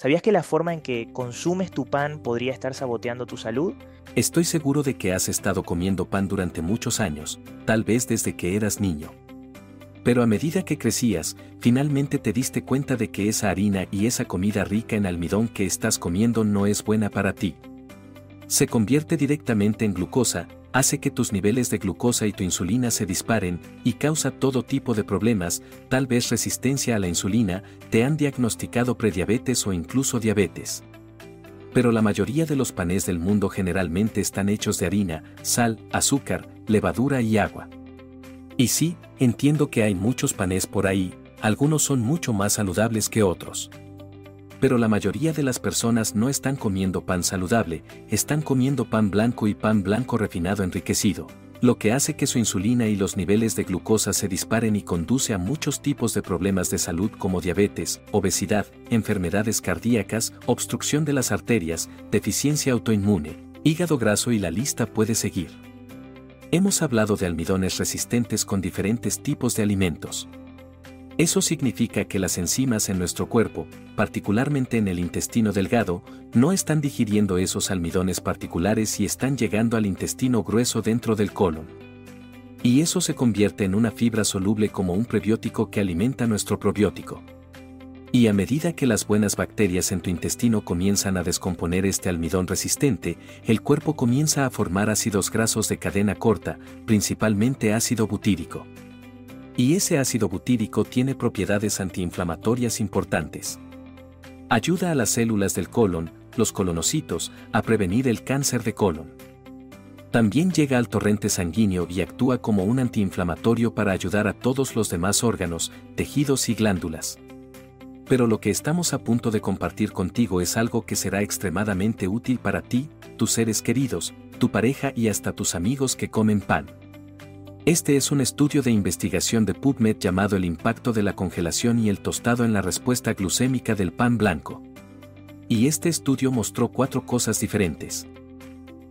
¿Sabías que la forma en que consumes tu pan podría estar saboteando tu salud? Estoy seguro de que has estado comiendo pan durante muchos años, tal vez desde que eras niño. Pero a medida que crecías, finalmente te diste cuenta de que esa harina y esa comida rica en almidón que estás comiendo no es buena para ti. Se convierte directamente en glucosa, hace que tus niveles de glucosa y tu insulina se disparen y causa todo tipo de problemas, tal vez resistencia a la insulina, te han diagnosticado prediabetes o incluso diabetes. Pero la mayoría de los panes del mundo generalmente están hechos de harina, sal, azúcar, levadura y agua. Y sí, entiendo que hay muchos panes por ahí, algunos son mucho más saludables que otros pero la mayoría de las personas no están comiendo pan saludable, están comiendo pan blanco y pan blanco refinado enriquecido, lo que hace que su insulina y los niveles de glucosa se disparen y conduce a muchos tipos de problemas de salud como diabetes, obesidad, enfermedades cardíacas, obstrucción de las arterias, deficiencia autoinmune, hígado graso y la lista puede seguir. Hemos hablado de almidones resistentes con diferentes tipos de alimentos. Eso significa que las enzimas en nuestro cuerpo, particularmente en el intestino delgado, no están digiriendo esos almidones particulares y están llegando al intestino grueso dentro del colon. Y eso se convierte en una fibra soluble como un prebiótico que alimenta nuestro probiótico. Y a medida que las buenas bacterias en tu intestino comienzan a descomponer este almidón resistente, el cuerpo comienza a formar ácidos grasos de cadena corta, principalmente ácido butírico. Y ese ácido butírico tiene propiedades antiinflamatorias importantes. Ayuda a las células del colon, los colonocitos, a prevenir el cáncer de colon. También llega al torrente sanguíneo y actúa como un antiinflamatorio para ayudar a todos los demás órganos, tejidos y glándulas. Pero lo que estamos a punto de compartir contigo es algo que será extremadamente útil para ti, tus seres queridos, tu pareja y hasta tus amigos que comen pan. Este es un estudio de investigación de PubMed llamado El impacto de la congelación y el tostado en la respuesta glucémica del pan blanco. Y este estudio mostró cuatro cosas diferentes.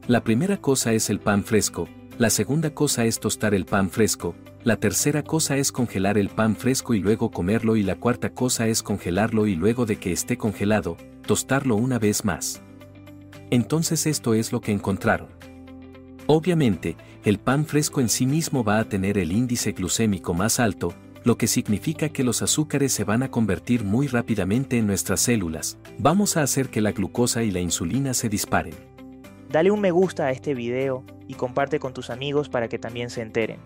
La primera cosa es el pan fresco, la segunda cosa es tostar el pan fresco, la tercera cosa es congelar el pan fresco y luego comerlo y la cuarta cosa es congelarlo y luego de que esté congelado, tostarlo una vez más. Entonces esto es lo que encontraron. Obviamente, el pan fresco en sí mismo va a tener el índice glucémico más alto, lo que significa que los azúcares se van a convertir muy rápidamente en nuestras células. Vamos a hacer que la glucosa y la insulina se disparen. Dale un me gusta a este video y comparte con tus amigos para que también se enteren.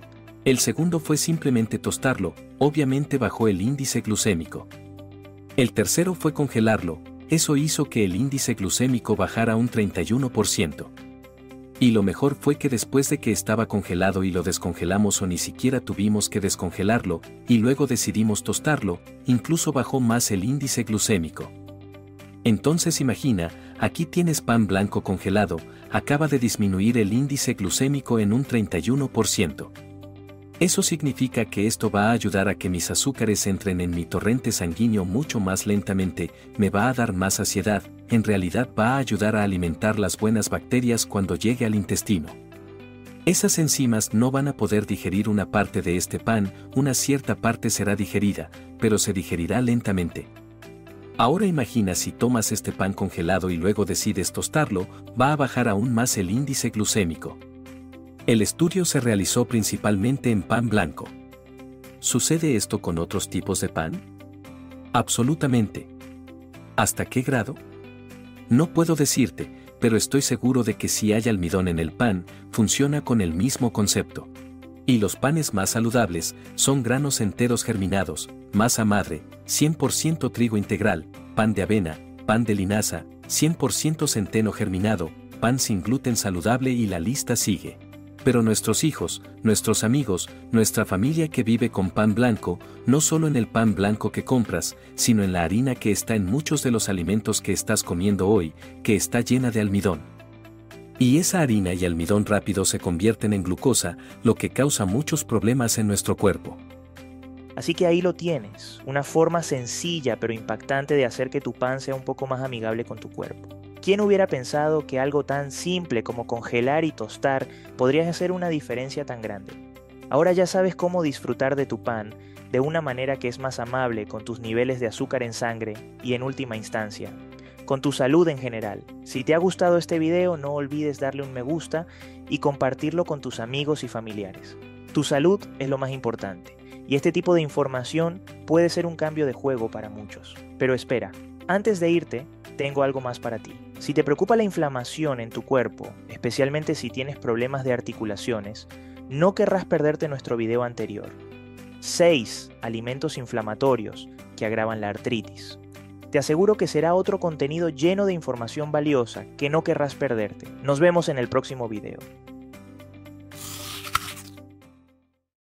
El segundo fue simplemente tostarlo, obviamente bajó el índice glucémico. El tercero fue congelarlo, eso hizo que el índice glucémico bajara un 31%. Y lo mejor fue que después de que estaba congelado y lo descongelamos o ni siquiera tuvimos que descongelarlo, y luego decidimos tostarlo, incluso bajó más el índice glucémico. Entonces imagina, aquí tienes pan blanco congelado, acaba de disminuir el índice glucémico en un 31%. Eso significa que esto va a ayudar a que mis azúcares entren en mi torrente sanguíneo mucho más lentamente, me va a dar más saciedad, en realidad va a ayudar a alimentar las buenas bacterias cuando llegue al intestino. Esas enzimas no van a poder digerir una parte de este pan, una cierta parte será digerida, pero se digerirá lentamente. Ahora imagina si tomas este pan congelado y luego decides tostarlo, va a bajar aún más el índice glucémico. El estudio se realizó principalmente en pan blanco. ¿Sucede esto con otros tipos de pan? Absolutamente. ¿Hasta qué grado? No puedo decirte, pero estoy seguro de que si hay almidón en el pan, funciona con el mismo concepto. Y los panes más saludables son granos enteros germinados, masa madre, 100% trigo integral, pan de avena, pan de linaza, 100% centeno germinado, pan sin gluten saludable y la lista sigue. Pero nuestros hijos, nuestros amigos, nuestra familia que vive con pan blanco, no solo en el pan blanco que compras, sino en la harina que está en muchos de los alimentos que estás comiendo hoy, que está llena de almidón. Y esa harina y almidón rápido se convierten en glucosa, lo que causa muchos problemas en nuestro cuerpo. Así que ahí lo tienes, una forma sencilla pero impactante de hacer que tu pan sea un poco más amigable con tu cuerpo. ¿Quién hubiera pensado que algo tan simple como congelar y tostar podría hacer una diferencia tan grande? Ahora ya sabes cómo disfrutar de tu pan de una manera que es más amable con tus niveles de azúcar en sangre y en última instancia, con tu salud en general. Si te ha gustado este video no olvides darle un me gusta y compartirlo con tus amigos y familiares. Tu salud es lo más importante y este tipo de información puede ser un cambio de juego para muchos. Pero espera, antes de irte, tengo algo más para ti. Si te preocupa la inflamación en tu cuerpo, especialmente si tienes problemas de articulaciones, no querrás perderte nuestro video anterior. 6 alimentos inflamatorios que agravan la artritis. Te aseguro que será otro contenido lleno de información valiosa que no querrás perderte. Nos vemos en el próximo video.